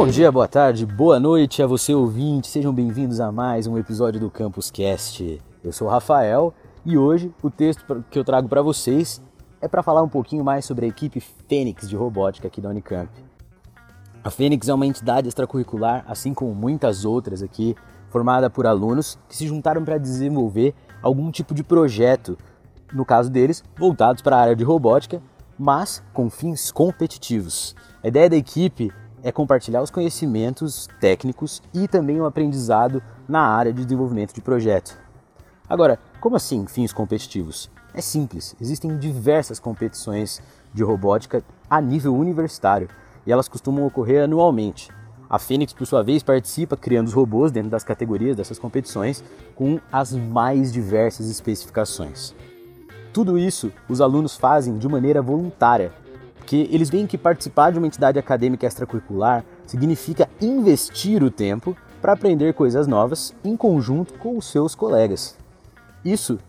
Bom dia, boa tarde, boa noite a você ouvinte, sejam bem-vindos a mais um episódio do Campus Cast. Eu sou o Rafael e hoje o texto que eu trago para vocês é para falar um pouquinho mais sobre a equipe Fênix de robótica aqui da Unicamp. A Fênix é uma entidade extracurricular, assim como muitas outras aqui, formada por alunos que se juntaram para desenvolver algum tipo de projeto, no caso deles, voltados para a área de robótica, mas com fins competitivos. A ideia da equipe é compartilhar os conhecimentos técnicos e também o aprendizado na área de desenvolvimento de projeto. Agora, como assim fins competitivos? É simples, existem diversas competições de robótica a nível universitário e elas costumam ocorrer anualmente. A Fênix, por sua vez, participa criando os robôs dentro das categorias dessas competições com as mais diversas especificações. Tudo isso os alunos fazem de maneira voluntária, porque eles veem que participar de uma entidade acadêmica extracurricular significa investir o tempo para aprender coisas novas em conjunto com os seus colegas. Isso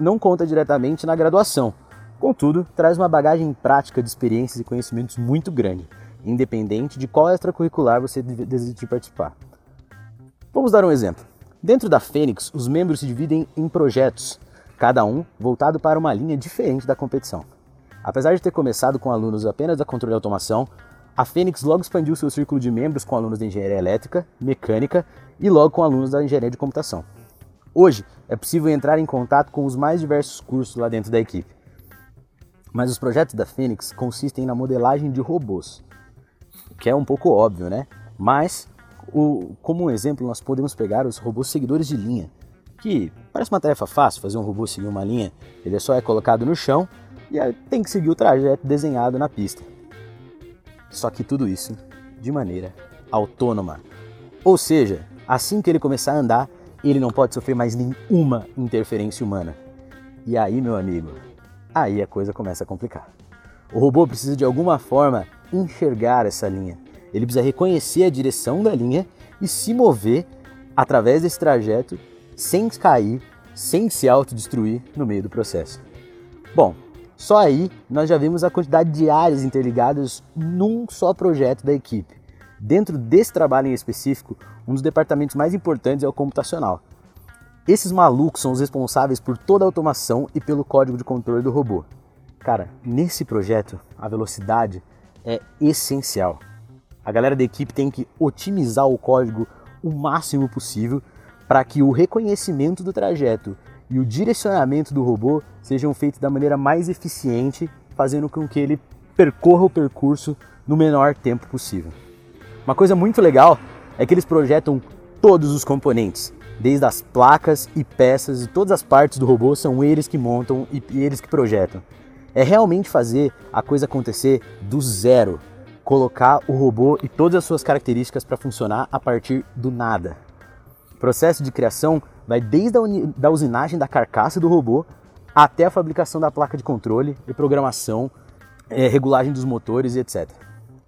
não conta diretamente na graduação, contudo, traz uma bagagem prática de experiências e conhecimentos muito grande, independente de qual extracurricular você deseja participar. Vamos dar um exemplo. Dentro da Fênix, os membros se dividem em projetos, cada um voltado para uma linha diferente da competição. Apesar de ter começado com alunos apenas da controle e automação, a Fênix logo expandiu seu círculo de membros com alunos de engenharia elétrica, mecânica e logo com alunos da engenharia de computação. Hoje é possível entrar em contato com os mais diversos cursos lá dentro da equipe. Mas os projetos da Fênix consistem na modelagem de robôs, que é um pouco óbvio, né? Mas, o, como um exemplo, nós podemos pegar os robôs seguidores de linha, que parece uma tarefa fácil fazer um robô seguir uma linha, ele só é colocado no chão e tem que seguir o trajeto desenhado na pista. Só que tudo isso de maneira autônoma. Ou seja, assim que ele começar a andar, ele não pode sofrer mais nenhuma interferência humana. E aí, meu amigo, aí a coisa começa a complicar. O robô precisa de alguma forma enxergar essa linha. Ele precisa reconhecer a direção da linha e se mover através desse trajeto sem cair, sem se autodestruir no meio do processo. Bom, só aí nós já vimos a quantidade de áreas interligadas num só projeto da equipe. Dentro desse trabalho em específico, um dos departamentos mais importantes é o computacional. Esses malucos são os responsáveis por toda a automação e pelo código de controle do robô. Cara, nesse projeto, a velocidade é essencial. A galera da equipe tem que otimizar o código o máximo possível para que o reconhecimento do trajeto e o direcionamento do robô sejam feitos da maneira mais eficiente, fazendo com que ele percorra o percurso no menor tempo possível. Uma coisa muito legal é que eles projetam todos os componentes, desde as placas e peças e todas as partes do robô são eles que montam e eles que projetam. É realmente fazer a coisa acontecer do zero, colocar o robô e todas as suas características para funcionar a partir do nada. O processo de criação vai desde a da usinagem da carcaça do robô até a fabricação da placa de controle e programação, é, regulagem dos motores e etc.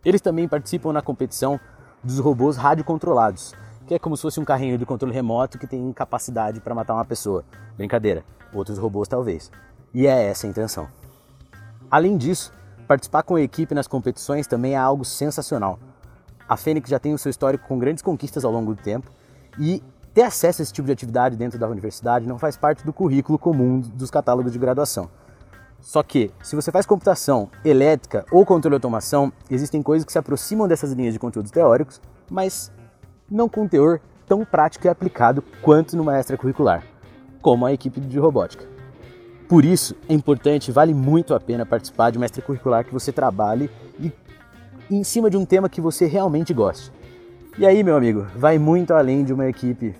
Eles também participam na competição dos robôs radiocontrolados, que é como se fosse um carrinho de controle remoto que tem capacidade para matar uma pessoa. Brincadeira, outros robôs talvez. E é essa a intenção. Além disso, participar com a equipe nas competições também é algo sensacional. A Fênix já tem o seu histórico com grandes conquistas ao longo do tempo e ter acesso a esse tipo de atividade dentro da universidade não faz parte do currículo comum dos catálogos de graduação. Só que, se você faz computação, elétrica ou controle de automação, existem coisas que se aproximam dessas linhas de conteúdos teóricos, mas não com teor tão prático e aplicado quanto numa extracurricular, como a equipe de robótica. Por isso, é importante, vale muito a pena participar de uma extracurricular que você trabalhe e em cima de um tema que você realmente goste. E aí, meu amigo, vai muito além de uma equipe,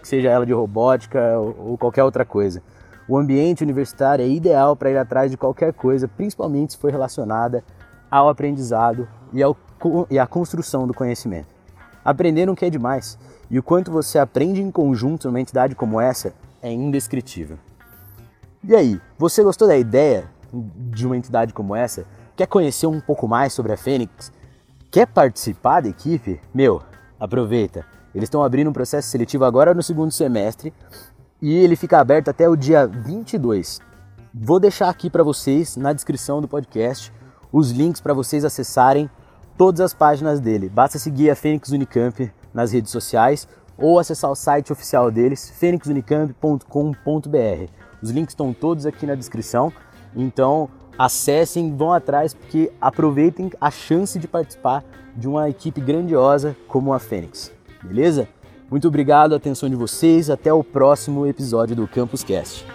seja ela de robótica ou qualquer outra coisa. O ambiente universitário é ideal para ir atrás de qualquer coisa, principalmente se for relacionada ao aprendizado e, ao, e à construção do conhecimento. Aprender não quer demais, e o quanto você aprende em conjunto numa entidade como essa é indescritível. E aí, você gostou da ideia de uma entidade como essa? Quer conhecer um pouco mais sobre a Fênix? Quer participar da equipe? Meu, aproveita. Eles estão abrindo um processo seletivo agora no segundo semestre e ele fica aberto até o dia 22. Vou deixar aqui para vocês na descrição do podcast os links para vocês acessarem todas as páginas dele. Basta seguir a Fênix Unicamp nas redes sociais ou acessar o site oficial deles, fenixunicamp.com.br. Os links estão todos aqui na descrição, então acessem, vão atrás, porque aproveitem a chance de participar de uma equipe grandiosa como a Fênix. Beleza? Muito obrigado, a atenção de vocês, até o próximo episódio do Campus Cast.